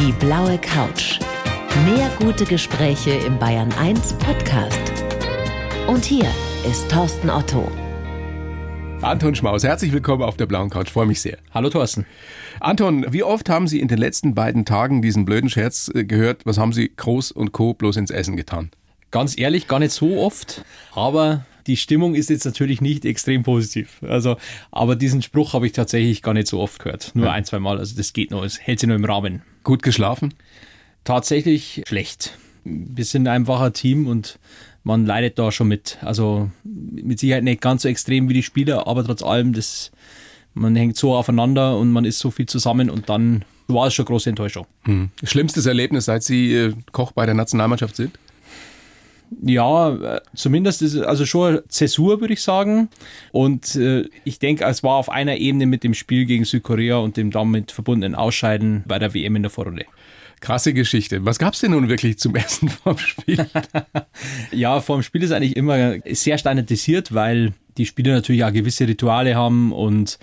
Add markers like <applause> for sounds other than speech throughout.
Die blaue Couch. Mehr gute Gespräche im Bayern 1 Podcast. Und hier ist Thorsten Otto. Anton Schmaus, herzlich willkommen auf der blauen Couch. Freue mich sehr. Hallo Thorsten. Anton, wie oft haben Sie in den letzten beiden Tagen diesen blöden Scherz äh, gehört? Was haben Sie Groß und Co. bloß ins Essen getan? Ganz ehrlich, gar nicht so oft, aber die Stimmung ist jetzt natürlich nicht extrem positiv. Also, aber diesen Spruch habe ich tatsächlich gar nicht so oft gehört. Nur ja. ein, zwei Mal. Also das geht noch, es hält sich noch im Rahmen. Gut geschlafen? Tatsächlich schlecht. Wir sind ein Team und man leidet da schon mit. Also mit Sicherheit nicht ganz so extrem wie die Spieler, aber trotz allem, das, man hängt so aufeinander und man ist so viel zusammen und dann war es schon große Enttäuschung. Hm. Schlimmstes Erlebnis, seit Sie äh, Koch bei der Nationalmannschaft sind? Ja, zumindest ist es also schon Zäsur, würde ich sagen. Und äh, ich denke, es war auf einer Ebene mit dem Spiel gegen Südkorea und dem damit verbundenen Ausscheiden bei der WM in der Vorrunde. Krasse Geschichte. Was gab es denn nun wirklich zum Essen <laughs> vorm Spiel? <laughs> ja, vorm Spiel ist eigentlich immer sehr standardisiert, weil die Spieler natürlich auch gewisse Rituale haben und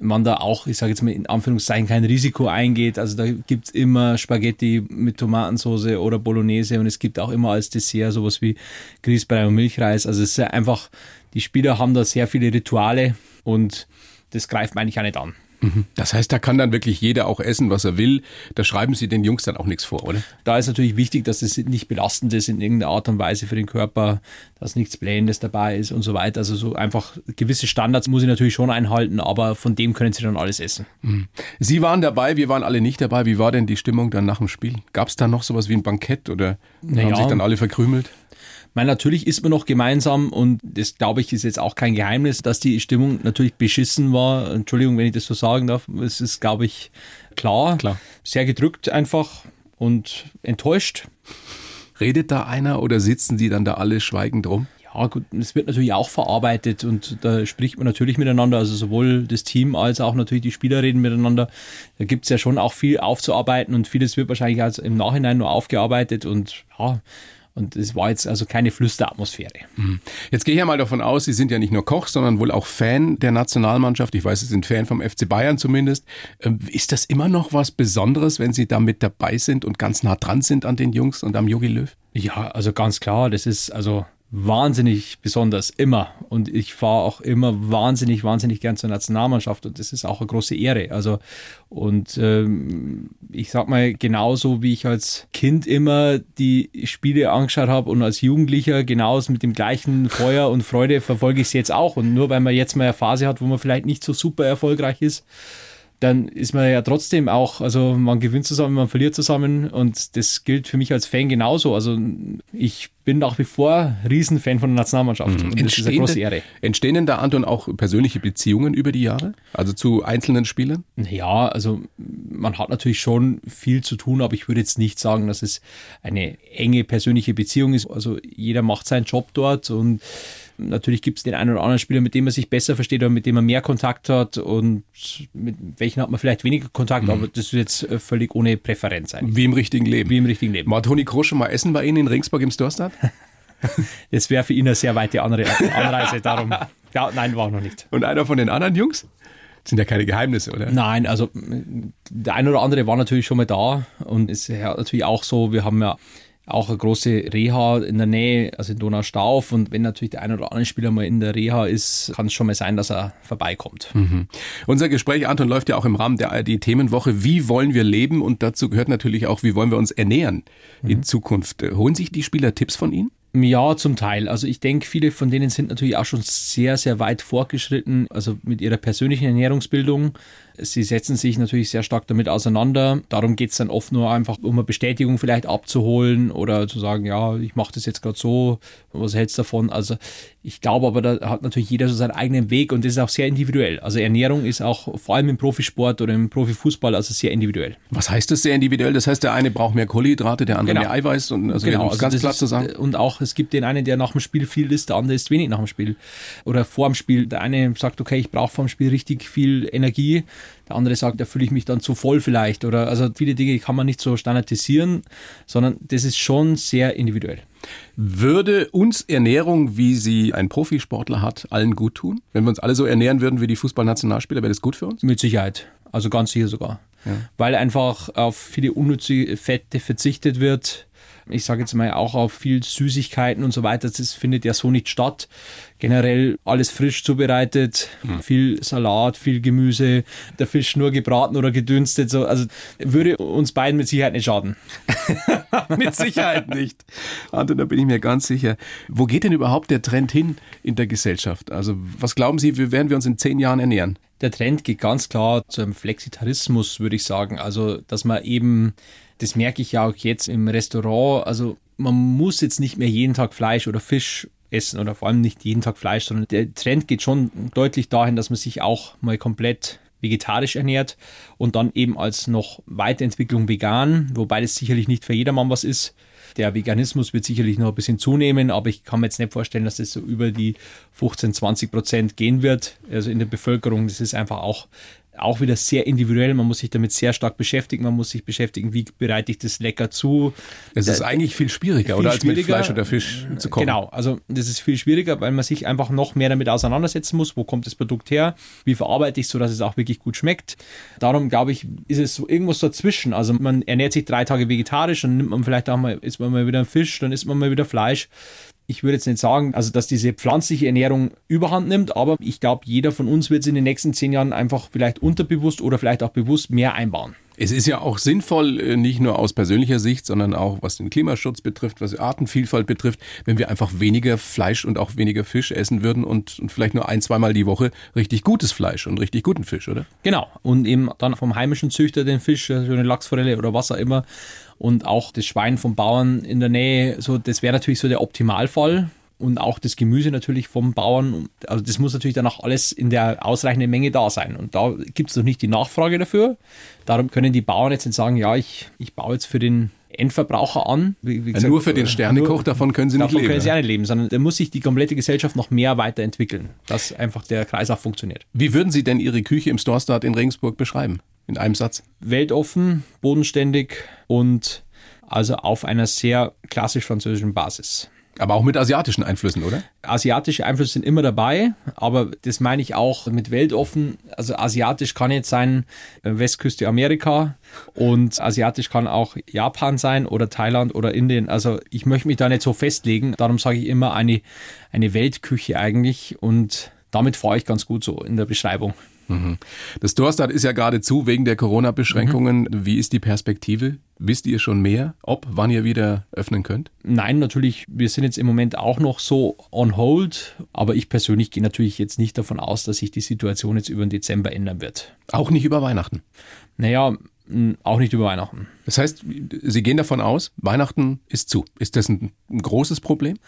man da auch, ich sage jetzt mal in Anführungszeichen, kein Risiko eingeht. Also da gibt es immer Spaghetti mit Tomatensauce oder Bolognese und es gibt auch immer als Dessert sowas wie Grießbrei und Milchreis. Also es ist einfach, die Spieler haben da sehr viele Rituale und das greift man eigentlich auch nicht an. Das heißt, da kann dann wirklich jeder auch essen, was er will. Da schreiben Sie den Jungs dann auch nichts vor, oder? Da ist natürlich wichtig, dass es nicht belastend ist in irgendeiner Art und Weise für den Körper, dass nichts Blähendes dabei ist und so weiter. Also so einfach gewisse Standards muss ich natürlich schon einhalten, aber von dem können Sie dann alles essen. Mhm. Sie waren dabei, wir waren alle nicht dabei. Wie war denn die Stimmung dann nach dem Spiel? Gab es da noch sowas wie ein Bankett oder naja. haben sich dann alle verkrümelt? Weil natürlich ist man noch gemeinsam und das glaube ich ist jetzt auch kein Geheimnis, dass die Stimmung natürlich beschissen war. Entschuldigung, wenn ich das so sagen darf. Es ist, glaube ich, klar. Klar. Sehr gedrückt einfach und enttäuscht. Redet da einer oder sitzen die dann da alle schweigend rum? Ja, gut, es wird natürlich auch verarbeitet und da spricht man natürlich miteinander, also sowohl das Team als auch natürlich die Spieler reden miteinander. Da gibt es ja schon auch viel aufzuarbeiten und vieles wird wahrscheinlich also im Nachhinein nur aufgearbeitet und ja, und es war jetzt also keine Flüsteratmosphäre. Mhm. Jetzt gehe ich ja mal davon aus, Sie sind ja nicht nur Koch, sondern wohl auch Fan der Nationalmannschaft. Ich weiß, Sie sind Fan vom FC Bayern zumindest. Ähm, ist das immer noch was Besonderes, wenn Sie da mit dabei sind und ganz nah dran sind an den Jungs und am Jogi Löw? Ja, also ganz klar. Das ist also wahnsinnig besonders, immer. Und ich fahre auch immer wahnsinnig, wahnsinnig gern zur Nationalmannschaft und das ist auch eine große Ehre. Also, und ähm, ich sag mal, genauso wie ich als Kind immer die Spiele angeschaut habe und als Jugendlicher genauso mit dem gleichen Feuer und Freude verfolge ich es jetzt auch. Und nur weil man jetzt mal eine Phase hat, wo man vielleicht nicht so super erfolgreich ist, dann ist man ja trotzdem auch, also man gewinnt zusammen, man verliert zusammen und das gilt für mich als Fan genauso. Also ich bin nach wie vor Riesenfan von der Nationalmannschaft mhm. und das ist eine große Ehre. Entstehen denn da, Anton, auch persönliche Beziehungen über die Jahre? Also zu einzelnen Spielern? Ja, also man hat natürlich schon viel zu tun, aber ich würde jetzt nicht sagen, dass es eine enge persönliche Beziehung ist. Also jeder macht seinen Job dort und Natürlich gibt es den einen oder anderen Spieler, mit dem man sich besser versteht oder mit dem man mehr Kontakt hat und mit welchen hat man vielleicht weniger Kontakt, mhm. aber das ist jetzt äh, völlig ohne Präferenz eigentlich. Wie im richtigen Leben. Wie im richtigen Leben. War Toni Kroos schon mal essen bei Ihnen in Ringsburg im Storstad? <laughs> Das wäre für ihn eine sehr weite Anreise, darum. <laughs> Ja, nein, war noch nicht. Und einer von den anderen Jungs? Das sind ja keine Geheimnisse, oder? Nein, also der eine oder andere war natürlich schon mal da und es ist ja natürlich auch so, wir haben ja auch eine große Reha in der Nähe, also in Donaustauf. Und wenn natürlich der ein oder andere Spieler mal in der Reha ist, kann es schon mal sein, dass er vorbeikommt. Mhm. Unser Gespräch, Anton, läuft ja auch im Rahmen der ARD-Themenwoche. Wie wollen wir leben? Und dazu gehört natürlich auch, wie wollen wir uns ernähren mhm. in Zukunft? Holen sich die Spieler Tipps von Ihnen? Ja, zum Teil. Also ich denke, viele von denen sind natürlich auch schon sehr, sehr weit fortgeschritten, also mit ihrer persönlichen Ernährungsbildung. Sie setzen sich natürlich sehr stark damit auseinander. Darum geht es dann oft nur einfach, um eine Bestätigung vielleicht abzuholen oder zu sagen, ja, ich mache das jetzt gerade so, was hältst du davon? Also ich glaube aber, da hat natürlich jeder so seinen eigenen Weg und das ist auch sehr individuell. Also Ernährung ist auch vor allem im Profisport oder im Profifußball also sehr individuell. Was heißt das sehr individuell? Das heißt, der eine braucht mehr Kohlenhydrate, der andere genau. mehr Eiweiß und also genau, also ganz klar zu sagen. Und auch es gibt den einen, der nach dem Spiel viel isst, der andere isst wenig nach dem Spiel oder vor dem Spiel. Der eine sagt, okay, ich brauche vor dem Spiel richtig viel Energie der andere sagt, da fühle ich mich dann zu voll vielleicht. Oder also viele Dinge kann man nicht so standardisieren, sondern das ist schon sehr individuell. Würde uns Ernährung, wie sie ein Profisportler hat, allen gut tun? Wenn wir uns alle so ernähren würden wie die Fußballnationalspieler, wäre das gut für uns? Mit Sicherheit. Also ganz sicher sogar. ja. weil einfach auf viele unnütze Fette verzichtet wird ich sage jetzt mal auch auf viel Süßigkeiten und so weiter, das findet ja so nicht statt. Generell alles frisch zubereitet, mhm. viel Salat, viel Gemüse, der Fisch nur gebraten oder gedünstet, so, also würde uns beiden mit Sicherheit nicht schaden. <laughs> mit Sicherheit nicht. Anton, da bin ich mir ganz sicher. Wo geht denn überhaupt der Trend hin in der Gesellschaft? Also was glauben Sie, wie werden wir uns in zehn Jahren ernähren? Der Trend geht ganz klar zu einem Flexitarismus, würde ich sagen. Also, dass man eben das merke ich ja auch jetzt im Restaurant. Also man muss jetzt nicht mehr jeden Tag Fleisch oder Fisch essen oder vor allem nicht jeden Tag Fleisch, sondern der Trend geht schon deutlich dahin, dass man sich auch mal komplett vegetarisch ernährt und dann eben als noch Weiterentwicklung vegan, wobei das sicherlich nicht für jedermann was ist. Der Veganismus wird sicherlich noch ein bisschen zunehmen, aber ich kann mir jetzt nicht vorstellen, dass das so über die 15, 20 Prozent gehen wird. Also in der Bevölkerung, das ist einfach auch auch wieder sehr individuell. Man muss sich damit sehr stark beschäftigen. Man muss sich beschäftigen, wie bereite ich das lecker zu. Es ist eigentlich viel schwieriger, viel oder als mit Fleisch oder Fisch zu kochen. Genau, also das ist viel schwieriger, weil man sich einfach noch mehr damit auseinandersetzen muss. Wo kommt das Produkt her? Wie verarbeite ich es, sodass es auch wirklich gut schmeckt? Darum glaube ich, ist es so irgendwas dazwischen. Also man ernährt sich drei Tage vegetarisch, dann nimmt man vielleicht auch mal, isst man mal wieder Fisch, dann isst man mal wieder Fleisch ich würde jetzt nicht sagen, also dass diese pflanzliche Ernährung überhand nimmt, aber ich glaube, jeder von uns wird es in den nächsten zehn Jahren einfach vielleicht unterbewusst oder vielleicht auch bewusst mehr einbauen. Es ist ja auch sinnvoll, äh, nicht nur aus persönlicher Sicht, sondern auch was den Klimaschutz betrifft, was Artenvielfalt betrifft, wenn wir einfach weniger Fleisch und auch weniger Fisch essen würden und, und vielleicht nur ein, zweimal die Woche richtig gutes Fleisch und richtig guten Fisch, oder? Genau. Und eben dann vom heimischen Züchter den Fisch, so eine Lachsforelle oder was auch immer und auch das Schwein vom Bauern in der Nähe, so das wäre natürlich so der Optimalfall und auch das Gemüse natürlich vom Bauern. Also das muss natürlich dann auch alles in der ausreichenden Menge da sein. Und da gibt es noch nicht die Nachfrage dafür. Darum können die Bauern jetzt nicht sagen, ja, ich, ich baue jetzt für den Endverbraucher an. Wie, wie gesagt, nur für den Sternekoch, davon können sie nicht davon leben. Davon können sie auch nicht leben, sondern da muss sich die komplette Gesellschaft noch mehr weiterentwickeln, dass einfach der Kreis auch funktioniert. Wie würden Sie denn Ihre Küche im Storestart in Regensburg beschreiben? In einem Satz. Weltoffen, bodenständig und also auf einer sehr klassisch französischen Basis. Aber auch mit asiatischen Einflüssen, oder? Asiatische Einflüsse sind immer dabei, aber das meine ich auch mit weltoffen. Also asiatisch kann jetzt sein äh, Westküste Amerika und asiatisch kann auch Japan sein oder Thailand oder Indien. Also ich möchte mich da nicht so festlegen. Darum sage ich immer eine, eine Weltküche eigentlich und damit fahre ich ganz gut so in der Beschreibung. Mhm. Das Dorstad ist ja gerade zu wegen der Corona-Beschränkungen. Mhm. Wie ist die Perspektive? Wisst ihr schon mehr, ob, wann ihr wieder öffnen könnt? Nein, natürlich. Wir sind jetzt im Moment auch noch so on hold. Aber ich persönlich gehe natürlich jetzt nicht davon aus, dass sich die Situation jetzt über den Dezember ändern wird. Auch nicht über Weihnachten? Naja, auch nicht über Weihnachten. Das heißt, Sie gehen davon aus, Weihnachten ist zu. Ist das ein, ein, großes Problem?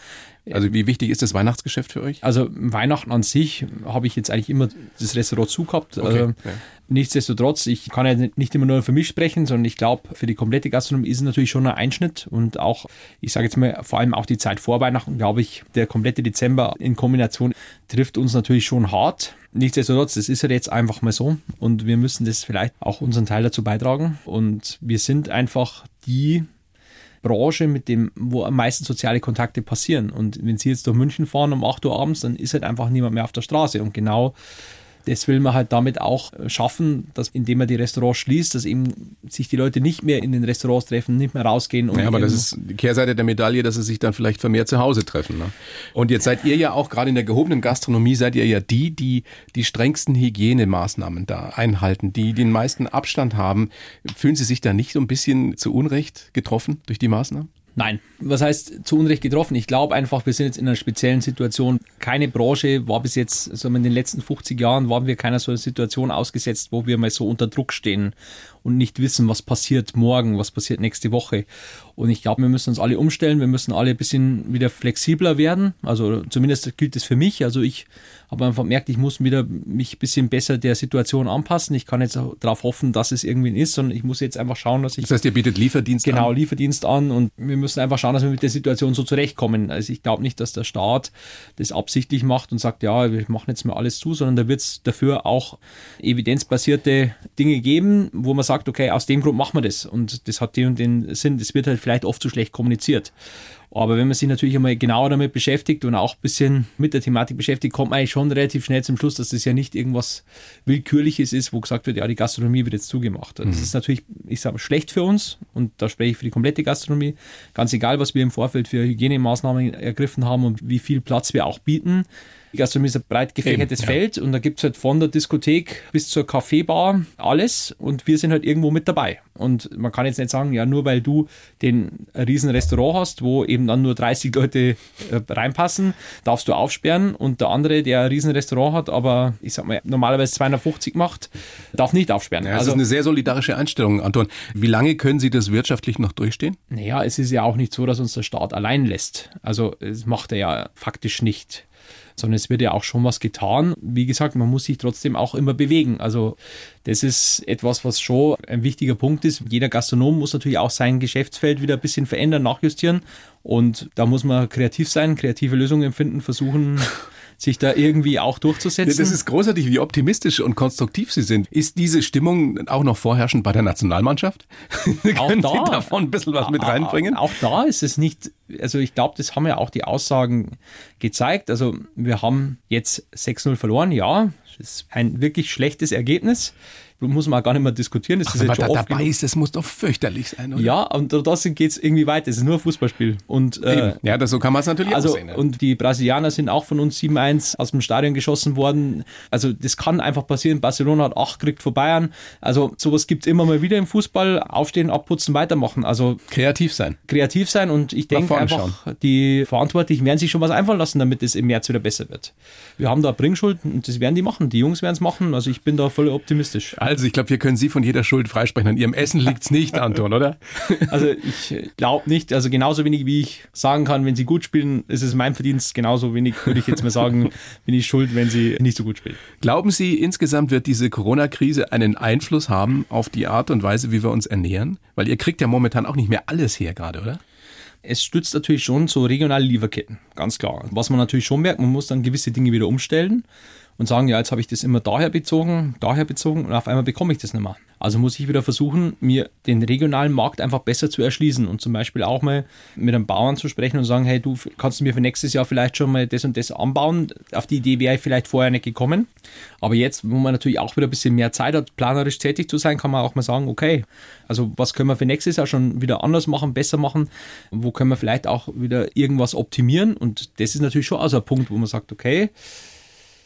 Also wie wichtig ist das Weihnachtsgeschäft für euch? Also Weihnachten an sich habe ich jetzt eigentlich immer das Restaurant zu gehabt. Okay, also, ja. Nichtsdestotrotz, ich kann ja nicht immer nur für mich sprechen, sondern ich glaube, für die komplette Gastronomie ist es natürlich schon ein Einschnitt und auch, ich sage jetzt mal, vor allem auch die Zeit vor Weihnachten, glaube ich, der komplette Dezember in Kombination trifft uns natürlich schon hart. Nichtsdestotrotz, das ist ja jetzt einfach mal so und wir müssen das vielleicht auch unseren Teil dazu beitragen und wir sind einfach die Branche, mit dem, wo am meisten soziale Kontakte passieren. Und wenn Sie jetzt durch München fahren um 8 Uhr abends, dann ist halt einfach niemand mehr auf der Straße. Und genau das will man halt damit auch äh, schaffen, dass indem man die Restaurants schließt, dass eben sich die Leute nicht mehr in den Restaurants treffen, nicht mehr rausgehen. ja, aber das ist die Kehrseite der Medaille, dass sie sich dann vielleicht vermehrt zu Hause treffen. Ne? Und jetzt seid ihr ja auch gerade in der gehobenen Gastronomie, seid ihr ja die, die die strengsten Hygienemaßnahmen da einhalten, die den meisten Abstand haben. Fühlen Sie sich da nicht so ein bisschen zu Unrecht getroffen durch die Maßnahmen? Nein, was heißt zu Unrecht getroffen? Ich glaube einfach, wir sind jetzt in einer speziellen Situation. Keine Branche war bis jetzt, also in den letzten 50 Jahren waren wir keiner so einer Situation ausgesetzt, wo wir mal so unter Druck stehen und nicht wissen, was passiert morgen, was passiert nächste Woche. Und ich glaube, wir müssen uns alle umstellen, wir müssen alle ein bisschen wieder flexibler werden. Also zumindest gilt das für mich. Also ich habe einfach gemerkt, ich muss wieder mich ein bisschen besser der Situation anpassen. Ich kann jetzt darauf hoffen, dass es irgendwie ist, sondern ich muss jetzt einfach schauen, dass ich. Das heißt, ihr bietet Lieferdienst genau, an? Genau, Lieferdienst an und wir müssen einfach schauen, dass wir mit der Situation so zurechtkommen. Also ich glaube nicht, dass der Staat das absichtlich macht und sagt, ja, wir machen jetzt mal alles zu, sondern da wird es dafür auch evidenzbasierte Dinge geben, wo man sagt, okay, aus dem Grund machen wir das und das hat den und den Sinn. Das wird halt vielleicht oft zu schlecht kommuniziert. Aber wenn man sich natürlich einmal genauer damit beschäftigt und auch ein bisschen mit der Thematik beschäftigt, kommt man eigentlich schon relativ schnell zum Schluss, dass das ja nicht irgendwas Willkürliches ist, wo gesagt wird, ja, die Gastronomie wird jetzt zugemacht. Das mhm. ist natürlich, ich sage, schlecht für uns und da spreche ich für die komplette Gastronomie. Ganz egal, was wir im Vorfeld für Hygienemaßnahmen ergriffen haben und wie viel Platz wir auch bieten. Gastronomie ist ein breit gefächertes Eben, ja. Feld und da gibt es halt von der Diskothek bis zur Kaffeebar alles und wir sind halt irgendwo mit dabei. Und man kann jetzt nicht sagen, ja, nur weil du den riesen Restaurant hast, wo eben dann nur 30 Leute äh, reinpassen, darfst du aufsperren und der andere, der ein riesen Restaurant hat, aber ich sag mal, normalerweise 250 macht, darf nicht aufsperren. Ja, das also, ist eine sehr solidarische Einstellung, Anton. Wie lange können Sie das wirtschaftlich noch durchstehen? Naja, es ist ja auch nicht so, dass uns der Staat allein lässt. Also, es macht er ja faktisch nicht sondern es wird ja auch schon was getan. Wie gesagt, man muss sich trotzdem auch immer bewegen. Also das ist etwas, was schon ein wichtiger Punkt ist. Jeder Gastronom muss natürlich auch sein Geschäftsfeld wieder ein bisschen verändern, nachjustieren. Und da muss man kreativ sein, kreative Lösungen finden, versuchen <laughs> sich da irgendwie auch durchzusetzen. Das ist großartig, wie optimistisch und konstruktiv Sie sind. Ist diese Stimmung auch noch vorherrschend bei der Nationalmannschaft? <laughs> Auch Können da, Sie davon ein bisschen was mit reinbringen? Auch da ist es nicht, also ich glaube, das haben ja auch die Aussagen gezeigt. Also wir haben jetzt 6-0 verloren, ja, das ist ein wirklich schlechtes Ergebnis muss man gar nicht mehr diskutieren. Das Ach, ist jetzt schon da dabei genug. ist, das muss doch fürchterlich sein, oder? Ja, und trotzdem geht es irgendwie weiter. Es ist nur ein Fußballspiel. Und, äh, ja, das, so kann man es natürlich also, auch sehen. Ja. Und die Brasilianer sind auch von uns 7-1 aus dem Stadion geschossen worden. Also das kann einfach passieren. Barcelona hat 8 gekriegt vor Bayern. Also sowas gibt es immer mal wieder im Fußball. Aufstehen, abputzen, weitermachen. Also kreativ sein. Kreativ sein und ich denke einfach, schauen. die Verantwortlichen werden sich schon was einfallen lassen, damit es im März wieder besser wird. Wir haben da Bringschuld und das werden die machen. Die Jungs werden es machen. Also ich bin da voll optimistisch. Also ich glaube, wir können Sie von jeder Schuld freisprechen. An Ihrem Essen liegt es nicht, Anton, oder? <laughs> Also ich glaube nicht. Also genauso wenig, wie ich sagen kann, wenn Sie gut spielen, ist es mein Verdienst. Genauso wenig würde ich jetzt mal sagen, <laughs> bin ich schuld, wenn Sie nicht so gut spielen. Glauben Sie, insgesamt wird diese Corona-Krise einen Einfluss haben auf die Art und Weise, wie wir uns ernähren? Weil ihr kriegt ja momentan auch nicht mehr alles her gerade, oder? es stützt natürlich schon so regionale Lieferketten, ganz klar. Was man natürlich schon merkt, man muss dann gewisse Dinge wieder umstellen und sagen, ja, jetzt habe ich das immer daher bezogen, daher bezogen und auf einmal bekomme ich das nicht mehr. Also muss ich wieder versuchen, mir den regionalen Markt einfach besser zu erschließen und zum Beispiel auch mal mit einem Bauern zu sprechen und sagen, hey, du kannst mir für nächstes Jahr vielleicht schon mal das und das anbauen. Auf die Idee wäre ich vielleicht vorher nicht gekommen. Aber jetzt, wo man natürlich auch wieder ein bisschen mehr Zeit hat, planerisch tätig zu sein, kann man auch mal sagen, okay, also was können wir für nächstes Jahr schon wieder anders machen, besser machen? Wo können wir vielleicht auch wieder irgendwas optimieren? Und das ist natürlich schon also ein Punkt, wo man sagt, okay,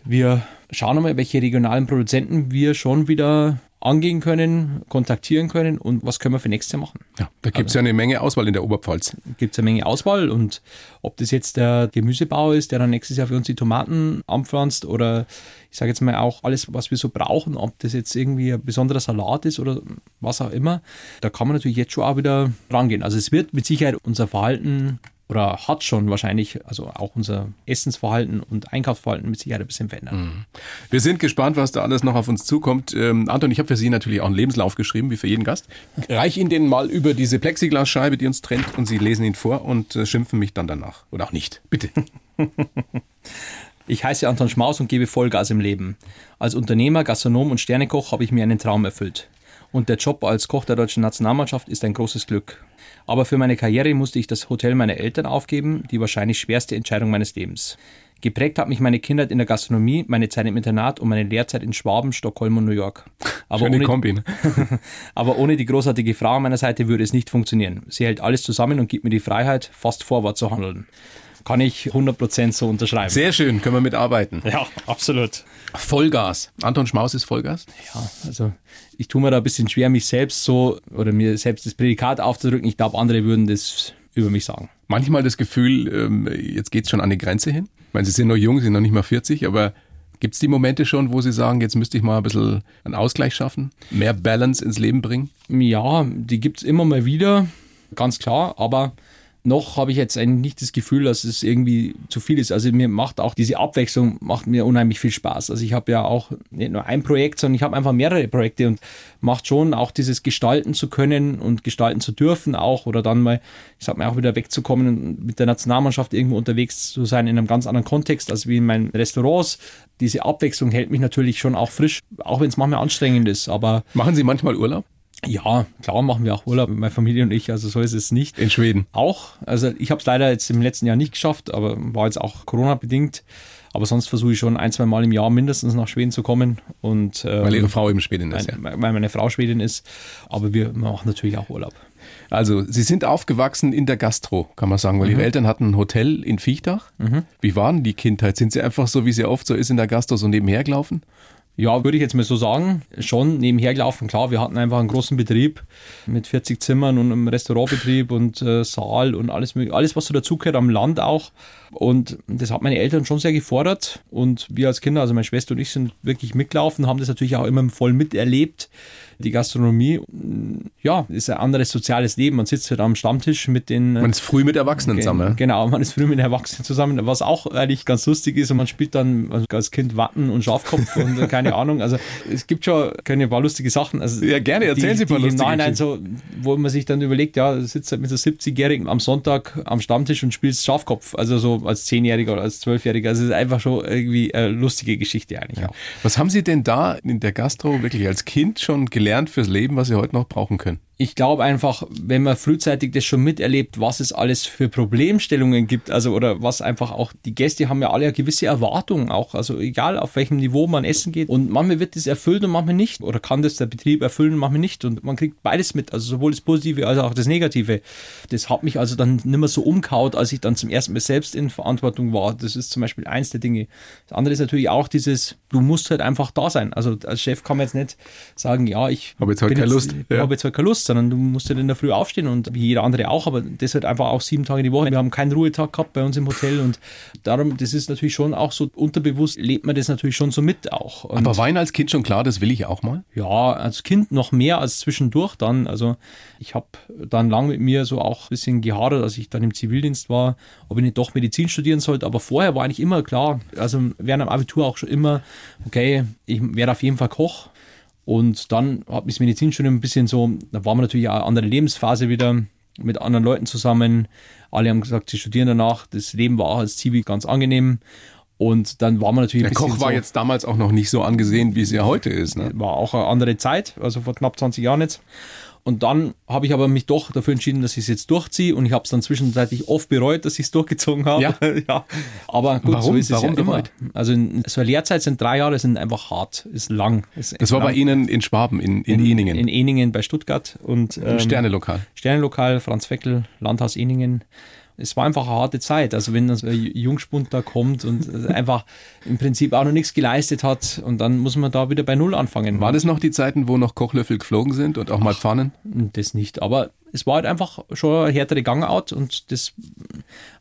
wir schauen mal, welche regionalen Produzenten wir schon wieder angehen können, kontaktieren können und was können wir für nächstes Jahr machen. Ja, da gibt es also, ja eine Menge Auswahl in der Oberpfalz. Gibt es eine Menge Auswahl und ob das jetzt der Gemüsebauer ist, der dann nächstes Jahr für uns die Tomaten anpflanzt oder ich sage jetzt mal auch alles, was wir so brauchen, ob das jetzt irgendwie ein besonderer Salat ist oder was auch immer, da kann man natürlich jetzt schon auch wieder rangehen. Also es wird mit Sicherheit unser Verhalten oder hat schon wahrscheinlich, also auch unser Essensverhalten und Einkaufsverhalten mit Sicherheit ein bisschen verändert. Mhm. Wir sind gespannt, was da alles noch auf uns zukommt. Ähm, Anton, ich habe für Sie natürlich auch einen Lebenslauf geschrieben, wie für jeden Gast. Reich Ihnen den mal über diese Plexiglasscheibe, die uns trennt, und Sie lesen ihn vor und äh, schimpfen mich dann danach. Oder auch nicht. Bitte. <laughs> Ich heiße Anton Schmaus und gebe Vollgas im Leben. Als Unternehmer, Gastronom und Sternekoch habe ich mir einen Traum erfüllt. Und der Job als Koch der deutschen Nationalmannschaft ist ein großes Glück. Aber für meine Karriere musste ich das Hotel meiner Eltern aufgeben, die wahrscheinlich schwerste Entscheidung meines Lebens. Geprägt hat mich meine Kindheit in der Gastronomie, meine Zeit im Internat und meine Lehrzeit in Schwaben, Stockholm und New York. <laughs> Aber Schöne ohne, Kombi. Ne? <laughs> aber ohne die großartige Frau an meiner Seite würde es nicht funktionieren. Sie hält alles zusammen und gibt mir die Freiheit, fast vorwärts zu handeln. Kann ich 100% so unterschreiben. Sehr schön, können wir mitarbeiten. Ja, absolut. Vollgas. Anton Schmaus ist Vollgas? Ja, also ich tue mir da ein bisschen schwer, mich selbst so oder mir selbst das Prädikat aufzudrücken. Ich glaube, andere würden das über mich sagen. Manchmal das Gefühl, ähm, jetzt geht es schon an die Grenze hin. Ich meine, Sie sind noch jung, Sie sind noch nicht mal 40, aber gibt es die Momente schon, wo Sie sagen, jetzt müsste ich mal ein bisschen einen Ausgleich schaffen, mehr Balance ins Leben bringen? Ja, die gibt es immer mal wieder, ganz klar, aber noch habe ich jetzt eigentlich nicht das Gefühl, dass es irgendwie zu viel ist. Also mir macht auch diese Abwechslung macht mir unheimlich viel Spaß. Also ich habe ja auch nicht nur ein Projekt, sondern ich habe einfach mehrere Projekte und macht schon auch dieses Gestalten zu können und gestalten zu dürfen auch oder dann mal, ich sag mal auch wieder wegzukommen und mit der Nationalmannschaft irgendwo unterwegs zu sein in einem ganz anderen Kontext als wie in meinen Restaurants. Diese Abwechslung hält mich natürlich schon auch frisch, auch wenn es manchmal anstrengend ist. Aber machen Sie manchmal Urlaub? Ja, klar machen wir auch Urlaub, meine Familie und ich, also so ist es nicht. In Schweden? Auch. Also ich habe es leider jetzt im letzten Jahr nicht geschafft, aber war jetzt auch Corona-bedingt. Aber sonst versuche ich schon ein, zwei Mal im Jahr mindestens nach Schweden zu kommen. Und, ähm, weil Ihre Frau eben Schwedin ist, meine, ja. Weil meine Frau Schwedin ist. Aber wir machen natürlich auch Urlaub. Also, Sie sind aufgewachsen in der Gastro, kann man sagen, weil mhm. Ihre Eltern hatten ein Hotel in Viechtach. Mhm. Wie war denn die Kindheit? Sind Sie einfach so, wie sie oft so ist in der Gastro, so nebenher gelaufen? Ja, würde ich jetzt mal so sagen, schon nebenher gelaufen. Klar, wir hatten einfach einen großen Betrieb mit 40 Zimmern und einem Restaurantbetrieb und äh, Saal und alles, alles, was so dazugehört, am Land auch. Und das hat meine Eltern schon sehr gefordert. Und wir als Kinder, also meine Schwester und ich, sind wirklich mitgelaufen, haben das natürlich auch immer voll miterlebt die Gastronomie, ja, ist ein anderes soziales Leben. Man sitzt halt am Stammtisch mit den. Man ist früh mit Erwachsenen ge zusammen. Genau, man ist früh mit Erwachsenen zusammen, was auch eigentlich ganz lustig ist. Und man spielt dann als Kind Watten und Schafkopf und <laughs> keine Ahnung. Also es gibt schon keine paar lustige Sachen. Also ja, gerne, erzählen die, Sie mal lustige Nein, nein, so, wo man sich dann überlegt, ja, sitzt halt mit so 70-Jährigen am Sonntag am Stammtisch und spielt Schafkopf. Also so als Zehnjähriger oder als Zwölfjähriger. Also es ist einfach schon irgendwie eine lustige Geschichte eigentlich. Ja. Was haben Sie denn da in der Gastro wirklich als Kind schon gelernt fürs Leben, was Sie heute noch brauchen können? Ich glaube einfach, wenn man frühzeitig das schon miterlebt, was es alles für Problemstellungen gibt, also oder was einfach auch die Gäste haben ja alle eine gewisse Erwartungen auch, also egal auf welchem Niveau man essen geht und manchmal wird das erfüllt und manchmal nicht oder kann das der Betrieb erfüllen und manchmal nicht und man kriegt beides mit, also sowohl das Positive als auch das Negative. Das hat mich also dann nicht mehr so umkaut, als ich dann zum ersten Mal selbst in Verantwortung war. Das ist zum Beispiel eins der Dinge. Das andere ist natürlich auch dieses, du musst halt einfach da sein. Also als Chef kann man jetzt nicht sagen, ja, ich habe jetzt halt keine Lust, ja. habe jetzt halt keine Lust sondern du musst ja halt in der Früh aufstehen und wie jeder andere auch, aber das halt einfach auch sieben Tage die Woche. Wir haben keinen Ruhetag gehabt bei uns im Hotel und darum, das ist natürlich schon auch so unterbewusst, lebt man das natürlich schon so mit auch. Und aber war Ihnen als Kind schon klar, das will ich auch mal? Ja, als Kind noch mehr als zwischendurch dann. Also ich habe dann lang mit mir so auch ein bisschen gehadert, als ich dann im Zivildienst war, ob ich nicht doch Medizin studieren sollte. Aber vorher war eigentlich immer klar, also während dem Abitur auch schon immer, okay, ich werde auf jeden Fall Koch. Und dann hat mich das Medizinstudium ein bisschen so, da war man natürlich auch eine andere Lebensphase wieder mit anderen Leuten zusammen. Alle haben gesagt, sie studieren danach. Das Leben war auch als Zivi ganz angenehm. Und dann war man natürlich Der Koch war so, jetzt damals auch noch nicht so angesehen, wie es ja heute ist. Ne? War auch eine andere Zeit, also vor knapp 20 Jahren jetzt. Und dann habe ich aber mich doch dafür entschieden, dass ich es jetzt durchziehe und ich habe es dann zwischenzeitlich oft bereut, dass ich es durchgezogen habe. Ja. <laughs> ja. Aber gut, Warum? so ist Warum es ja immer. Also so eine Lehrzeit sind drei Jahre, sind einfach hart, ist lang. Ist das war lang. bei Ihnen in Schwaben, in, in, in Eningen? In Eningen bei Stuttgart. und ähm, Sternelokal. Sternelokal, Franz Feckel, Landhaus Eningen es war einfach eine harte Zeit. Also wenn so ein Jungspund da kommt und einfach im Prinzip auch noch nichts geleistet hat und dann muss man da wieder bei Null anfangen. War das noch die Zeiten, wo noch Kochlöffel geflogen sind und auch mal Pfannen? Das nicht, aber es war halt einfach schon eine härtere Gangout und das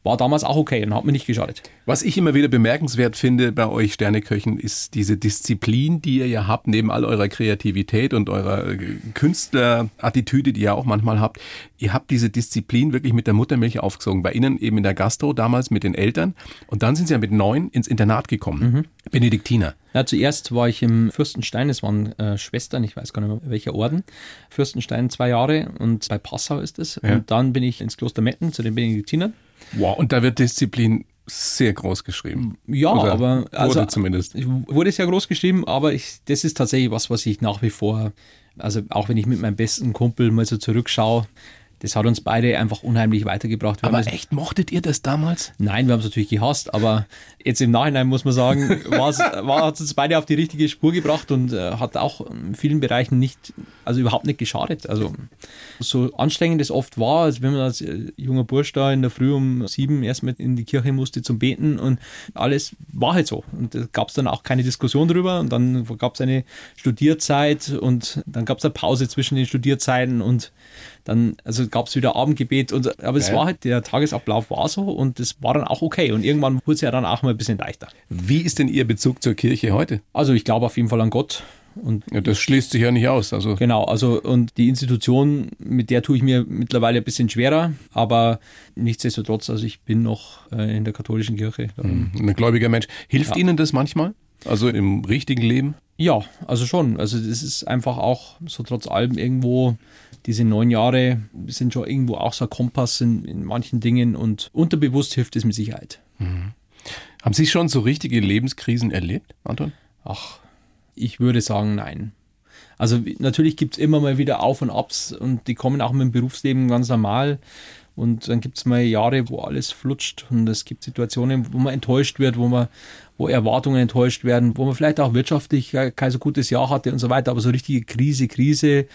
war damals auch okay und hat mir nicht geschadet. Was ich immer wieder bemerkenswert finde bei euch Sterneköchen, ist diese Disziplin, die ihr ja habt, neben all eurer Kreativität und eurer äh, Künstlerattitüde, die ihr auch manchmal habt. Ihr habt diese Disziplin wirklich mit der Muttermilch aufgesogen. Bei Ihnen eben in der Gastro, damals mit den Eltern. Und dann sind Sie ja mit neun ins Internat gekommen. Mhm. Benediktiner. Ja, zuerst war ich im Fürstenstein, es waren äh, Schwestern, ich weiß gar nicht mehr welcher Orden. Fürstenstein zwei Jahre und bei Passau ist es. Ja. Und dann bin ich ins Kloster Metten zu den Benediktinern. Wow, und da wird Disziplin sehr groß geschrieben. Ja, Oder aber also, wurde zumindest. Wurde sehr groß geschrieben, aber ich, das ist tatsächlich was, was ich nach wie vor, also auch wenn ich mit meinem besten Kumpel mal so zurückschaue, das hat uns beide einfach unheimlich weitergebracht. Wir aber echt, mochtet ihr das damals? Nein, wir haben es natürlich gehasst, aber jetzt im Nachhinein muss man sagen, <laughs> war, hat uns beide auf die richtige Spur gebracht und äh, hat auch in vielen Bereichen nicht, also überhaupt nicht geschadet. Also so anstrengend es oft war, als wenn man als äh, junger Bursch da in der Früh um sieben erstmal in die Kirche musste zum Beten und alles war halt so. Und da gab es dann auch keine Diskussion drüber und dann gab es eine Studierzeit und dann gab es eine Pause zwischen den Studierzeiten und dann, also gab es wieder Abendgebet und aber es ja. war halt, der Tagesablauf war so und das war dann auch okay. Und irgendwann wurde es ja dann auch mal ein bisschen leichter. Wie ist denn Ihr Bezug zur Kirche heute? Also ich glaube auf jeden Fall an Gott. Und ja, das schließt sich ja nicht aus. Also. Genau, also und die Institution, mit der tue ich mir mittlerweile ein bisschen schwerer, aber nichtsdestotrotz, also ich bin noch äh, in der katholischen Kirche. Mhm, ein gläubiger Mensch. Hilft ja. Ihnen das manchmal? Also im richtigen Leben? Ja, also schon. Also das ist einfach auch so trotz allem irgendwo diese neun Jahre sind schon irgendwo auch so ein Kompass in, in manchen Dingen und unterbewusst hilft es mit Sicherheit. Mhm. Haben Sie schon so richtige Lebenskrisen erlebt, Anton? Ach, ich würde sagen, nein. Also natürlich gibt es immer mal wieder Auf und Abs und die kommen auch mit dem Berufsleben ganz normal. Und dann gibt es mal Jahre, wo alles flutscht und es gibt Situationen, wo man enttäuscht wird, wo man, wo Erwartungen enttäuscht werden, wo man vielleicht auch wirtschaftlich kein so gutes Jahr hatte und so weiter. Aber so richtige Krise, Krise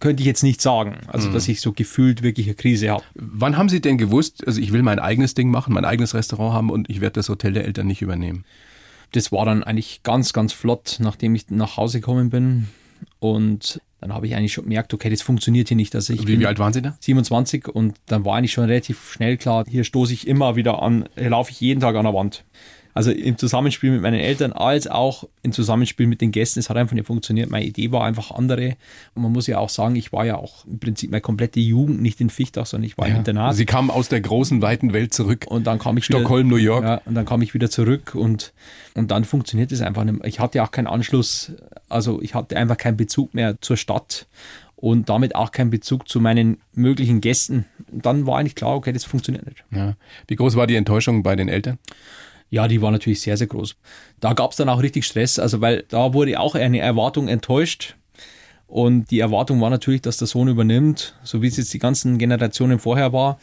könnte ich jetzt nicht sagen. Also, mhm. dass ich so gefühlt wirklich eine Krise habe. Wann haben Sie denn gewusst, also ich will mein eigenes Ding machen, mein eigenes Restaurant haben und ich werde das Hotel der Eltern nicht übernehmen? Das war dann eigentlich ganz, ganz flott, nachdem ich nach Hause gekommen bin. Und dann habe ich eigentlich schon gemerkt, okay, das funktioniert hier nicht. Also ich wie, wie alt waren Sie da? 27 und dann war eigentlich schon relativ schnell klar, hier stoße ich immer wieder an, hier laufe ich jeden Tag an der Wand. Also im Zusammenspiel mit meinen Eltern als auch im Zusammenspiel mit den Gästen. Es hat einfach nicht funktioniert. Meine Idee war einfach andere. Und man muss ja auch sagen, ich war ja auch im Prinzip meine komplette Jugend nicht in Fichtach, sondern ich war ja, im Internat. Sie kamen aus der großen, weiten Welt zurück. Und dann kam ich Stockholm, wieder, New York. Ja, und dann kam ich wieder zurück und, und dann funktioniert es einfach nicht. Ich hatte auch keinen Anschluss. Also ich hatte einfach keinen Bezug mehr zur Stadt und damit auch keinen Bezug zu meinen möglichen Gästen. Dann war eigentlich klar, okay, das funktioniert nicht. Ja. Wie groß war die Enttäuschung bei den Eltern? Ja, die war natürlich sehr, sehr groß. Da gab es dann auch richtig Stress, also weil da wurde auch eine Erwartung enttäuscht. Und die Erwartung war natürlich, dass der Sohn übernimmt, so wie es jetzt die ganzen Generationen vorher war.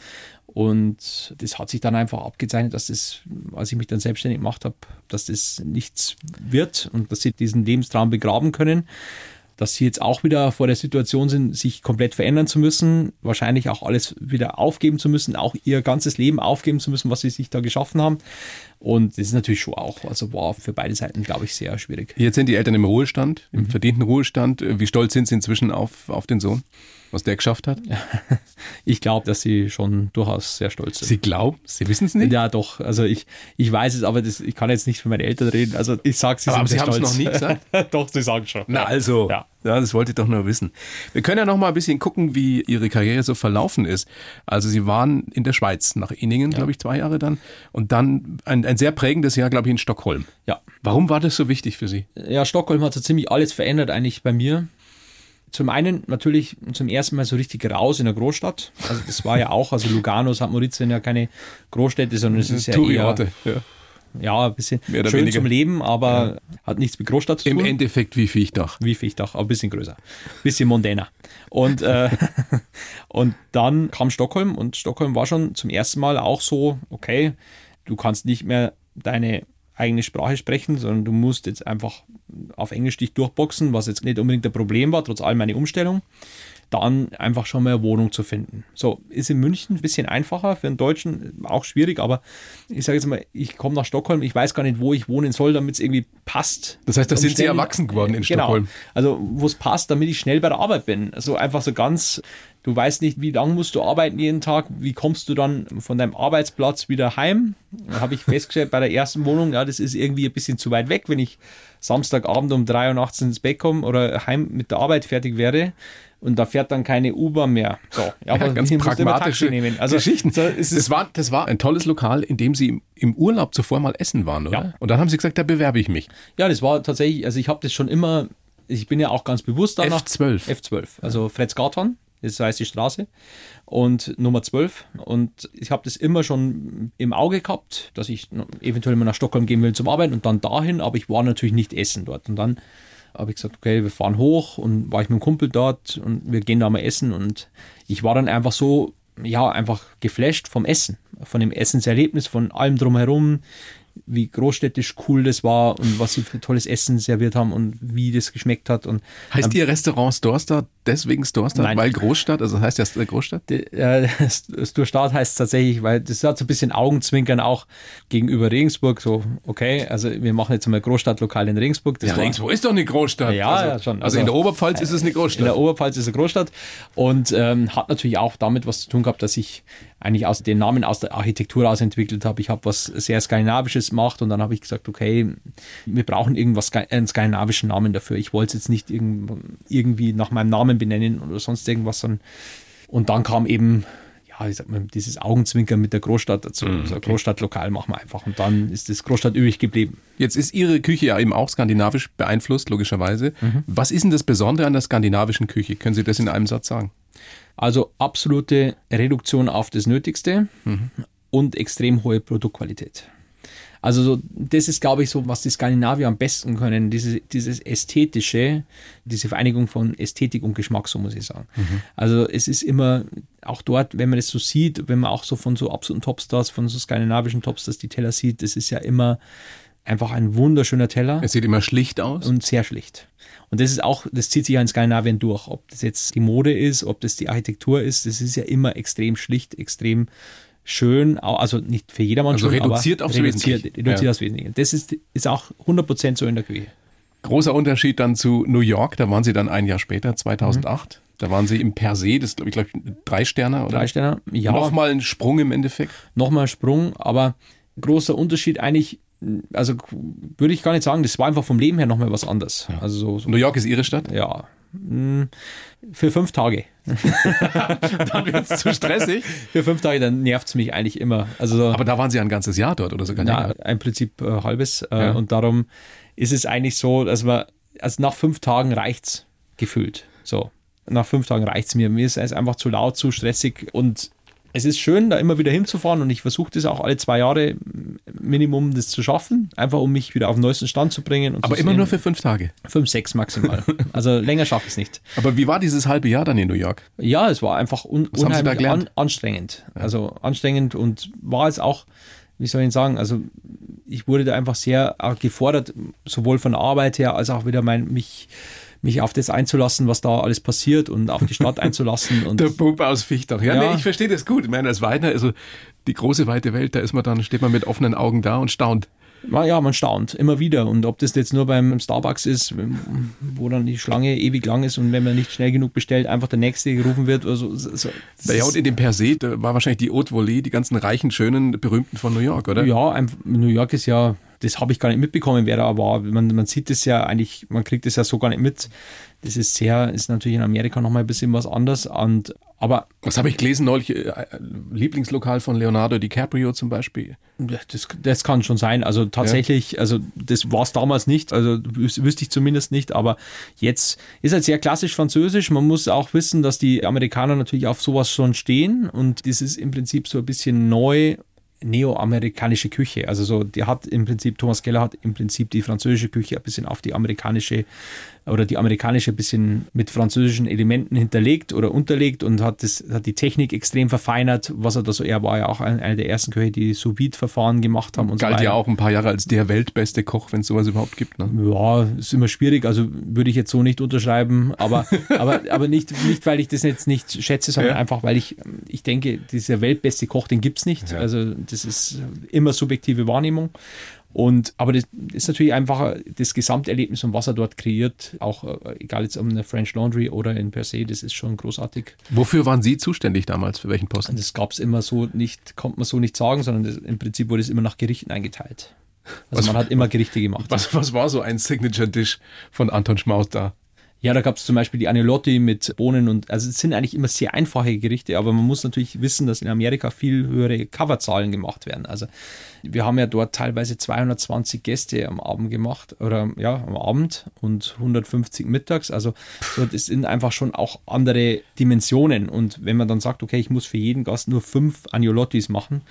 Und das hat sich dann einfach abgezeichnet, dass das, als ich mich dann selbstständig gemacht habe, dass das nichts wird und dass sie diesen Lebenstraum begraben können dass sie jetzt auch wieder vor der Situation sind, sich komplett verändern zu müssen, wahrscheinlich auch alles wieder aufgeben zu müssen, auch ihr ganzes Leben aufgeben zu müssen, was sie sich da geschaffen haben. Und das ist natürlich schon auch, also war für beide Seiten, glaube ich, sehr schwierig. Jetzt sind die Eltern im Ruhestand, im mhm. verdienten Ruhestand. Wie stolz sind sie inzwischen auf, auf den Sohn? Was der geschafft hat? <laughs> Ich glaube, dass sie schon durchaus sehr stolz sind. Sie glauben? Sie wissen es nicht? Ja, doch. Also ich, ich weiß es, aber das, ich kann jetzt nicht für meine Eltern reden. Also ich sage, sie aber sind aber Sie haben es noch nie gesagt? <laughs> doch, sie sagen schon. Na also, ja. ja. das wollte ich doch nur wissen. Wir können ja noch mal ein bisschen gucken, wie Ihre Karriere so verlaufen ist. Also Sie waren in der Schweiz, nach Inningen, ja. glaube ich, zwei Jahre dann. Und dann ein, ein sehr prägendes Jahr, glaube ich, in Stockholm. Ja. Warum war das so wichtig für Sie? Ja, Stockholm hat so ziemlich alles verändert eigentlich bei mir zum einen natürlich zum ersten Mal so richtig raus in der Großstadt. Also das war ja auch, also Lugano, St. Moritz sind ja keine Großstädte, sondern es ist ja eher, ja. ja, ein bisschen schön weniger. zum Leben, aber ja. hat nichts mit Großstadt zu tun. Im Endeffekt wie Viechtach. Wie Viechtach, aber ein bisschen größer, ein bisschen mondäner. Und, äh, <laughs> und dann kam Stockholm und Stockholm war schon zum ersten Mal auch so, okay, du kannst nicht mehr deine eigene Sprache sprechen, sondern du musst jetzt einfach auf Englisch dich durchboxen, was jetzt nicht unbedingt ein Problem war, trotz all meiner Umstellung. Dann einfach schon mal eine Wohnung zu finden. So, ist in München ein bisschen einfacher, für einen Deutschen auch schwierig, aber ich sage jetzt mal, ich komme nach Stockholm, ich weiß gar nicht, wo ich wohnen soll, damit es irgendwie passt. Das heißt, da sind Sie erwachsen geworden in genau, Stockholm. Also, wo es passt, damit ich schnell bei der Arbeit bin. Also einfach so ganz Du weißt nicht, wie lange musst du arbeiten jeden Tag, wie kommst du dann von deinem Arbeitsplatz wieder heim. Da habe ich festgestellt bei der ersten Wohnung, ja, das ist irgendwie ein bisschen zu weit weg, wenn ich Samstagabend um 3 Uhr nachts ins Bett komme oder heim mit der Arbeit fertig werde und da fährt dann keine Uber mehr. So, ja, aber ja, ganz pragmatische also, Geschichten. So, das, war, das war ein tolles Lokal, in dem Sie im, im Urlaub zuvor mal essen waren, oder? Ja. Und dann haben Sie gesagt, da bewerbe ich mich. Ja, das war tatsächlich, also ich habe das schon immer, ich bin ja auch ganz bewusst danach. F12. F12, also Fred Garton das heißt die Straße. Und Nummer 12. Und ich habe das immer schon im Auge gehabt, dass ich eventuell mal nach Stockholm gehen will zum Arbeiten und dann dahin, aber ich war natürlich nicht essen dort. Und dann habe ich gesagt, okay, wir fahren hoch und war ich mit dem Kumpel dort und wir gehen da mal essen. Und ich war dann einfach so, ja, einfach geflasht vom Essen, von dem Essenserlebnis, von allem drumherum, wie großstädtisch cool das war und was sie für tolles Essen serviert haben und wie das geschmeckt hat. Und, heißt ähm, Ihr Restaurant Storstad deswegen Storstad, Nein. weil Großstadt? Also heißt das Großstadt? Die, äh, <laughs> Storstad heißt tatsächlich, weil das hat so ein bisschen Augenzwinkern auch gegenüber Regensburg. So, okay, also wir machen jetzt mal Großstadtlokal in Regensburg. Das ja, war, Regensburg ist doch eine Großstadt. Ja, also, ja schon. Also, also, in der Oberpfalz ist es eine Großstadt. In der Oberpfalz ist es eine Großstadt und ähm, hat natürlich auch damit was zu tun gehabt, dass ich eigentlich aus den Namen aus der Architektur aus entwickelt habe. Ich habe was sehr Skandinavisches gemacht und dann habe ich gesagt, okay, wir brauchen irgendwas, einen skandinavischen Namen dafür. Ich wollte es jetzt nicht irgendwie nach meinem Namen benennen oder sonst irgendwas. Und dann kam eben ja, ich sag mal, dieses Augenzwinkern mit der Großstadt dazu. Mm, okay. also Großstadtlokal machen wir einfach. Und dann ist das Großstadt übrig geblieben. Jetzt ist Ihre Küche ja eben auch skandinavisch beeinflusst, logischerweise. Mhm. Was ist denn das Besondere an der skandinavischen Küche? Können Sie das in einem Satz sagen? Also absolute Reduktion auf das Nötigste mhm. und extrem hohe Produktqualität. Also so, das ist, glaube ich, so, was die Skandinavier am besten können, diese, dieses Ästhetische, diese Vereinigung von Ästhetik und Geschmack, so muss ich sagen. Mhm. Also es ist immer, auch dort, wenn man das so sieht, wenn man auch so von so absoluten Topstars, von so skandinavischen Topstars die Teller sieht, das ist ja immer einfach ein wunderschöner Teller. Es sieht immer schlicht aus. Und sehr schlicht. Und das ist auch, das zieht sich ja in Skandinavien durch. Ob das jetzt die Mode ist, ob das die Architektur ist, das ist ja immer extrem schlicht, extrem schön, also nicht für jedermann also schön, reduziert aufs reduziert, Wesentliche. reduziert Ja. aufs Wesentliche. Das ist, ist auch 100% so in der Küche. Großer Unterschied dann zu New York, da waren Sie dann ein Jahr später, 2008. Da waren Sie im Per se, das glaube ich, glaub ich, drei Sterne, oder? Drei Sterne, ja. Nochmal ein Sprung im Endeffekt. nochmal Sprung, aber großer Unterschied eigentlich, also würde ich gar nicht sagen, das war einfach vom Leben her nochmal was anderes. Also so, so New York ist Ihre Stadt? ja, für fünf Tage. <laughs> Dann wird es zu stressig. Für fünf Tage, dann nervt es mich eigentlich immer. Also so, Aber da waren Sie ein ganzes Jahr dort oder sogar na, länger. im Prinzip äh, halbes. Äh, Ja. Und darum ist es eigentlich so, dass man, also nach fünf Tagen reicht's gefühlt. So. Nach fünf Tagen reicht's mir. Mir ist es einfach zu laut, zu stressig und es ist schön, da immer wieder hinzufahren und ich versuche das auch alle zwei Jahre Minimum das zu schaffen, einfach um mich wieder auf den neuesten Stand zu bringen. Aber zu immer sehen, nur für fünf Tage. fünf, sechs maximal. <laughs> Also länger schaffe ich es nicht. Aber wie war dieses halbe Jahr dann in New York? Ja, es war einfach un Was unheimlich an anstrengend. Also anstrengend und war es auch, wie soll ich sagen, also ich wurde da einfach sehr äh, gefordert, sowohl von der Arbeit her als auch wieder mein, mich, mich auf das einzulassen, was da alles passiert und auf die Stadt <laughs> einzulassen. Und Der Bub aus Fichtach. Ja, Ja. Nee, ich verstehe das gut. Ich meine, als Weidner, also die große weite Welt, da ist man dann, steht man mit offenen Augen da und staunt. Ja, man staunt immer wieder. Und ob das jetzt nur beim Starbucks ist, wo dann die Schlange ewig lang ist und wenn man nicht schnell genug bestellt, einfach der nächste gerufen wird. Also, so, Ja, und in dem Per se, da war wahrscheinlich die Haute Volée, die ganzen reichen, schönen, berühmten von New York, oder? Ja, New York ist ja, das habe ich gar nicht mitbekommen, wer da war. Man, man sieht es ja eigentlich, man kriegt es ja so gar nicht mit. Das ist sehr, ist natürlich in Amerika nochmal ein bisschen was anderes. Und, aber Was habe ich gelesen neulich? äh, Lieblingslokal von Leonardo DiCaprio zum Beispiel. das, das kann schon sein. Also tatsächlich, also das war es damals nicht, also wüs- wüsste ich zumindest nicht, aber jetzt ist halt sehr klassisch französisch. Man muss auch wissen, dass die Amerikaner natürlich auf sowas schon stehen und das ist im Prinzip so ein bisschen neu neoamerikanische Küche. Also so, die hat im Prinzip, Thomas Keller hat im Prinzip die französische Küche ein bisschen auf die amerikanische oder die amerikanische ein bisschen mit französischen Elementen hinterlegt oder unterlegt und hat das, hat die Technik extrem verfeinert, was er da so, er war ja auch ein- einer der ersten Köche, die sous verfahren gemacht haben und Galt so ja auch ein paar Jahre als der weltbeste Koch, wenn es sowas überhaupt gibt. Ne? Ja, ist immer schwierig, also würde ich jetzt so nicht unterschreiben, aber, <laughs> aber, aber nicht, nicht, weil ich das jetzt nicht schätze, sondern Ja. einfach, weil ich, ich denke, dieser weltbeste Koch, den gibt's nicht. Also das ist immer subjektive Wahrnehmung. Und, aber das ist natürlich einfach das Gesamterlebnis und was er dort kreiert, auch äh, egal jetzt um eine French Laundry oder in per se, das ist schon großartig. Wofür waren Sie zuständig damals? Für welchen Posten? Das gab's immer so nicht, konnte man so nicht sagen, sondern das, im Prinzip wurde es immer nach Gerichten eingeteilt. Also Was- man hat immer Gerichte gemacht. Was, was war so ein Signature-Dish von Anton Schmaus da? Ja, da gab es zum Beispiel die Agnolotti mit Bohnen und also es sind eigentlich immer sehr einfache Gerichte, aber man muss natürlich wissen, dass in Amerika viel höhere Coverzahlen gemacht werden. Also wir haben ja dort teilweise 220 Gäste am Abend gemacht oder ja, am Abend und 150 mittags. Also so, das sind einfach schon auch andere Dimensionen. Und wenn man dann sagt, okay, ich muss für jeden Gast nur fünf Agnolottis machen,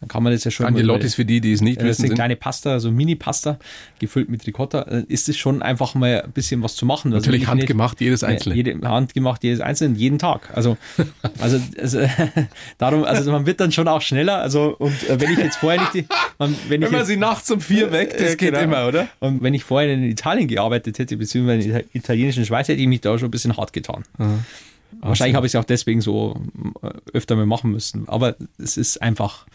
dann kann man das ja schon. Agnolottis für die, die es nicht das wissen, sind sind. kleine Pasta, also Mini-Pasta, gefüllt mit Ricotta. Äh, Ist es schon einfach mal ein bisschen was zu machen. Also Natürlich handgemacht, jedes einzelne. Jede, handgemacht, jedes einzelne, jeden Tag. Also, <laughs> also, also <laughs> darum, also man wird dann schon auch schneller. Also, und äh, wenn ich jetzt vorher nicht, die, man, wenn, ich Wenn man jetzt, sie nachts um vier weckt, das äh, geht genau. immer, oder? Und wenn ich vorher in Italien gearbeitet hätte, beziehungsweise in der italienischen Schweiz, hätte ich mich da schon ein bisschen hart getan. Wahrscheinlich habe ich es auch deswegen so äh, öfter mal machen müssen. Aber es ist einfach,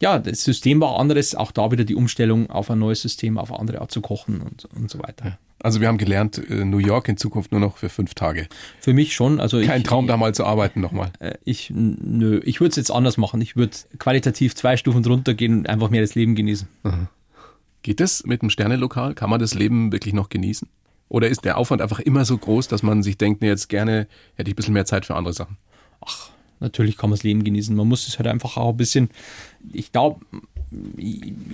ja, das System war anderes, auch da wieder die Umstellung auf ein neues System, auf eine andere Art zu kochen und, und so weiter. Also wir haben gelernt, äh, New York in Zukunft nur noch für fünf Tage. Für mich schon. Also Kein ich, Traum, da mal zu arbeiten nochmal. äh, Ich, nö, ich würde es jetzt anders machen. Ich würde qualitativ zwei Stufen drunter gehen und einfach mehr das Leben genießen. Geht das mit einem Sternelokal? Kann man das Leben wirklich noch genießen? Oder ist der Aufwand einfach immer so groß, dass man sich denkt, nee, jetzt gerne hätte ich ein bisschen mehr Zeit für andere Sachen? Natürlich kann man das Leben genießen. Man muss es halt einfach auch ein bisschen, ich glaube,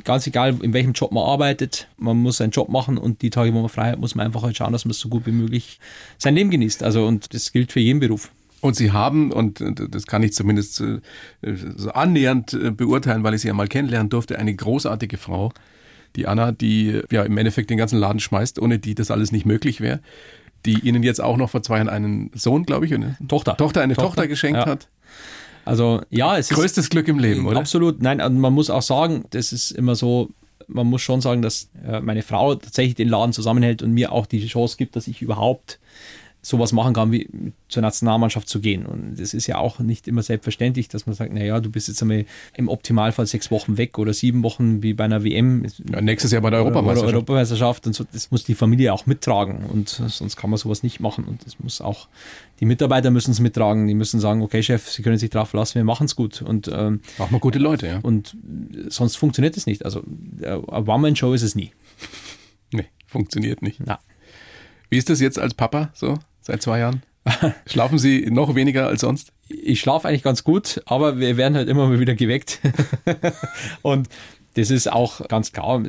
ganz egal, in welchem Job man arbeitet, man muss seinen Job machen und die Tage, wo man frei hat, muss man einfach halt schauen, dass man so gut wie möglich sein Leben genießt. Also, und das gilt für jeden Beruf. Und Sie haben, und das kann ich zumindest äh, so annähernd äh, beurteilen, weil ich Sie ja mal kennenlernen durfte, eine großartige Frau. Die Anna, die ja im Endeffekt den ganzen Laden schmeißt, ohne die das alles nicht möglich wäre. Die ihnen jetzt auch noch vor zwei Jahren einen Sohn, glaube ich, eine Tochter. Tochter, eine Tochter, Tochter, geschenkt ja. hat. Also ja, es Größtes Glück im Leben, ist oder? absolut. Nein, man muss auch sagen, das ist immer so. Man muss schon sagen, dass äh, meine Frau tatsächlich den Laden zusammenhält und mir auch die Chance gibt, dass ich überhaupt sowas machen kann, wie zur Nationalmannschaft zu gehen. Und das ist ja auch nicht immer selbstverständlich, dass man sagt, naja, du bist jetzt einmal im Optimalfall sechs Wochen weg oder sieben Wochen wie bei einer WM. Ja, nächstes Jahr bei der Oder Europameisterschaft. Europameisterschaft und so, das muss die Familie auch mittragen und sonst kann man sowas nicht machen und das muss auch, die Mitarbeiter müssen es mittragen, die müssen sagen, okay Chef, Sie können sich drauf verlassen, wir machen es gut und, ähm, Auch mal gute Leute, ja. und sonst funktioniert es nicht. Also äh, eine One-Man-Show ist es nie. Nee, funktioniert nicht. Na. Wie ist das jetzt als Papa so seit zwei Jahren? <laughs> Schlafen Sie noch weniger als sonst? Ich schlafe eigentlich ganz gut, aber wir werden halt immer mal wieder geweckt. <laughs> und das ist auch ganz klar,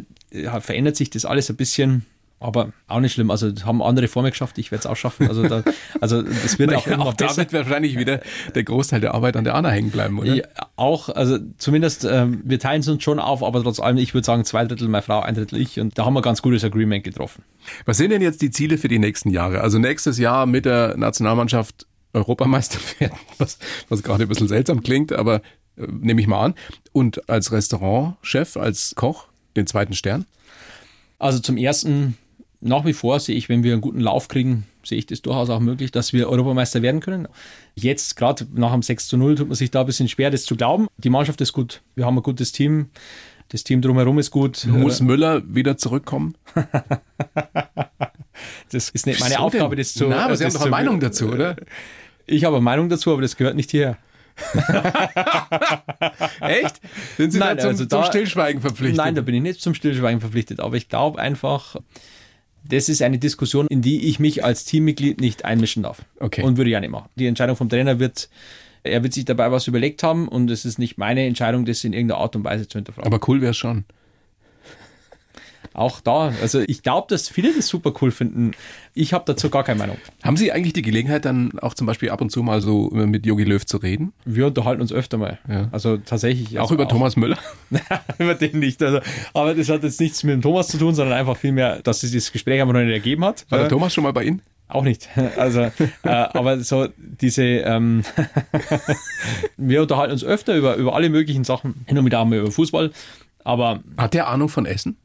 verändert sich das alles ein bisschen. Aber auch nicht schlimm. Also haben andere vor mir geschafft, ich werde es auch schaffen. Also, da, also das wird <laughs> auch auch besser. wird wahrscheinlich wieder der Großteil der Arbeit an der Anna hängen bleiben, oder? Ja, auch, also zumindest, ähm, wir teilen es uns schon auf, aber trotz allem, ich würde sagen, zwei Drittel meine Frau, ein Drittel ich. Und da haben wir ein ganz gutes Agreement getroffen. Was sind denn jetzt die Ziele für die nächsten Jahre? Also nächstes Jahr mit der Nationalmannschaft Europameister <laughs> werden, was, was gerade ein bisschen seltsam klingt, aber äh, nehme ich mal an. Und als Restaurantchef, als Koch, den zweiten Stern? Also zum ersten, nach wie vor sehe ich, wenn wir einen guten Lauf kriegen, sehe ich das durchaus auch möglich, dass wir Europameister werden können. Jetzt, gerade nach dem 6 zu 0, tut man sich da ein bisschen schwer, das zu glauben. Die Mannschaft ist gut. Wir haben ein gutes Team. Das Team drumherum ist gut. Muss Müller wieder zurückkommen? <laughs> Das ist nicht meine Wieso Aufgabe, denn? das zu. Na, aber Sie haben doch eine Meinung dazu, oder? Ich habe eine Meinung dazu, aber das gehört nicht hierher. <laughs> Echt? Sind Sie Nein, da zum, also zum da- Stillschweigen verpflichtet? Nein, da bin ich nicht zum Stillschweigen verpflichtet, aber ich glaube einfach, das ist eine Diskussion, in die ich mich als Teammitglied nicht einmischen darf. Okay. Und würde ich auch nicht machen. Die Entscheidung vom Trainer wird, er wird sich dabei was überlegt haben und es ist nicht meine Entscheidung, das in irgendeiner Art und Weise zu hinterfragen. aber cool wäre es schon. Auch da, also ich glaube, dass viele das super cool finden. Ich habe dazu gar keine Meinung. Haben Sie eigentlich die Gelegenheit, dann auch zum Beispiel ab und zu mal so mit Yogi Löw zu reden? Wir unterhalten uns öfter mal. Ja. Also tatsächlich. Auch also über Thomas Müller? <laughs> über den nicht. Also, aber das hat jetzt nichts mit dem Thomas zu tun, sondern einfach vielmehr, dass sich das Gespräch einfach noch nicht ergeben hat. War der Äh, Thomas schon mal bei Ihnen? Auch nicht. Also, äh, aber so diese, ähm, <laughs> wir unterhalten uns öfter über, über alle möglichen Sachen, hin und wieder auch mal über Fußball. Aber Hat der Ahnung von Essen?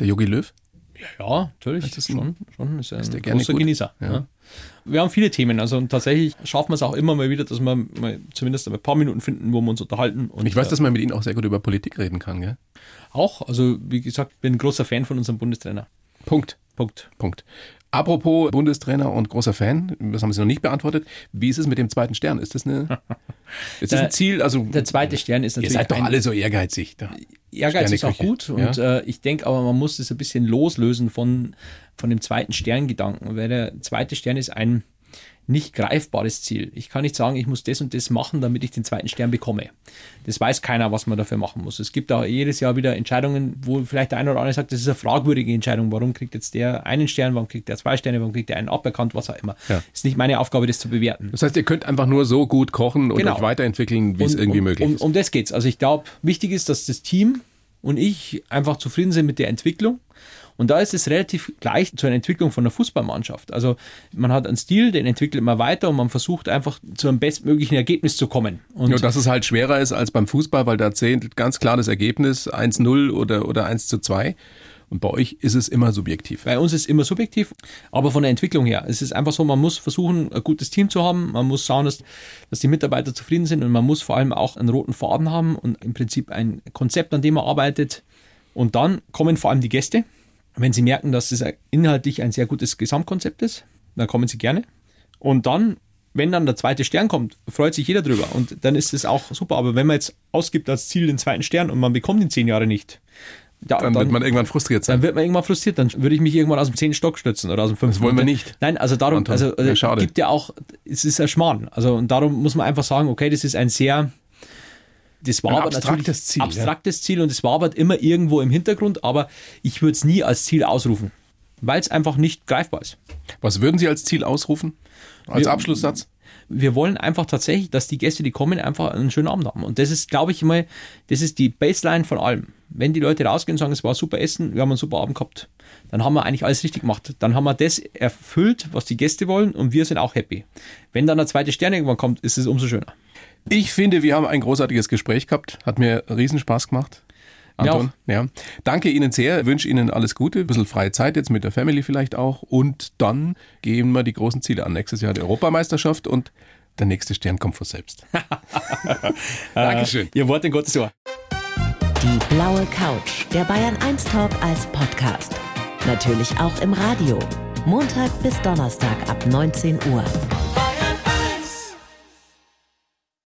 Der Yogi Löw? ja, natürlich, Das ist ein- schon, schon ist er ein der gerne großer? Genießer. Ja. Ja. Wir haben viele Themen, also und tatsächlich schaffen wir es auch immer mal wieder, dass wir mal zumindest ein paar Minuten finden, wo wir uns unterhalten. Und Ich weiß, äh, dass man mit Ihnen auch sehr gut über Politik reden kann, gell? auch, also wie gesagt, bin ein großer Fan von unserem Bundestrainer. Punkt. Punkt. Punkt. Apropos Bundestrainer und großer Fan, das haben Sie noch nicht beantwortet. Wie ist es mit dem zweiten Stern? Ist das eine, <laughs> ist das ein Der- Ziel? Also, Der zweite Stern ist ihr natürlich seid doch ein, alle so ehrgeizig. Da. Ehrgeiz ist auch gut und äh, ich denke aber, man muss das ein bisschen loslösen von, von dem zweiten Sterngedanken, weil der zweite Stern ist ein nicht greifbares Ziel. Ich kann nicht sagen, ich muss das und das machen, damit ich den zweiten Stern bekomme. Das weiß keiner, was man dafür machen muss. Es gibt auch jedes Jahr wieder Entscheidungen, wo vielleicht der eine oder andere sagt, das ist eine fragwürdige Entscheidung. Warum kriegt jetzt der einen Stern, warum kriegt der zwei Sterne, warum kriegt der einen aberkannt, was auch immer. Ja. Ist nicht meine Aufgabe, das zu bewerten. Das heißt, ihr könnt einfach nur so gut kochen und Genau. euch weiterentwickeln, wie es Und- irgendwie um, möglich um, ist. Um das geht's. Also ich glaube, wichtig ist, dass das Team und ich einfach zufrieden sind mit der Entwicklung. Und da ist es relativ gleich zu einer Entwicklung von einer Fußballmannschaft. Also man hat einen Stil, den entwickelt man weiter und man versucht einfach zu einem bestmöglichen Ergebnis zu kommen. Und Nur, dass es halt schwerer ist als beim Fußball, weil da zählt ganz klar das Ergebnis 1-0 oder, oder 1-2. Und bei euch ist es immer subjektiv. Bei uns ist immer subjektiv, aber von der Entwicklung her. Es ist einfach so, man muss versuchen, ein gutes Team zu haben. Man muss schauen, dass, dass die Mitarbeiter zufrieden sind und man muss vor allem auch einen roten Faden haben und im Prinzip ein Konzept, an dem man arbeitet. Und dann kommen vor allem die Gäste. Wenn sie merken, dass es inhaltlich ein sehr gutes Gesamtkonzept ist, dann kommen sie gerne. Und dann, wenn dann der zweite Stern kommt, freut sich jeder drüber. Und dann ist es auch super. Aber wenn man jetzt ausgibt als Ziel den zweiten Stern und man bekommt ihn zehn Jahre nicht, ja, Dann, wird man irgendwann frustriert sein. dann wird man irgendwann frustriert, dann würde ich mich irgendwann aus dem zehnten Stock stürzen oder aus dem fünften. Das wollen wir nicht. Nein, also darum, Anton, also äh, schade. gibt ja auch, es ist ein Schmarrn. Also und darum muss man einfach sagen, okay, das ist ein sehr, das war Ein aber abstraktes Ziel, ja. abstraktes Ziel und es war aber immer irgendwo im Hintergrund, aber ich würde es nie als Ziel ausrufen, weil es einfach nicht greifbar ist. Was würden Sie als Ziel ausrufen? Als Wir- Abschlusssatz? Wir wollen einfach tatsächlich, dass die Gäste, die kommen, einfach einen schönen Abend haben. Und das ist, glaube ich mal, das ist die Baseline von allem. Wenn die Leute rausgehen und sagen, es war super Essen, wir haben einen super Abend gehabt, dann haben wir eigentlich alles richtig gemacht. Dann haben wir das erfüllt, was die Gäste wollen und wir sind auch happy. Wenn dann der zweite Stern irgendwann kommt, ist es umso schöner. Ich finde, wir haben ein großartiges Gespräch gehabt. Hat mir riesen Spaß gemacht. Anton, ja. Danke Ihnen sehr, wünsche Ihnen alles Gute, ein bisschen freie Zeit jetzt mit der Family vielleicht auch und dann gehen wir die großen Ziele an. Nächstes Jahr die Europameisterschaft und der nächste Stern kommt von selbst. <laughs> Dankeschön. Ihr Wort in Gottes Ohr. Die blaue Couch, der Bayern 1 Talk als Podcast. Natürlich auch im Radio. Montag bis Donnerstag ab 19 Uhr.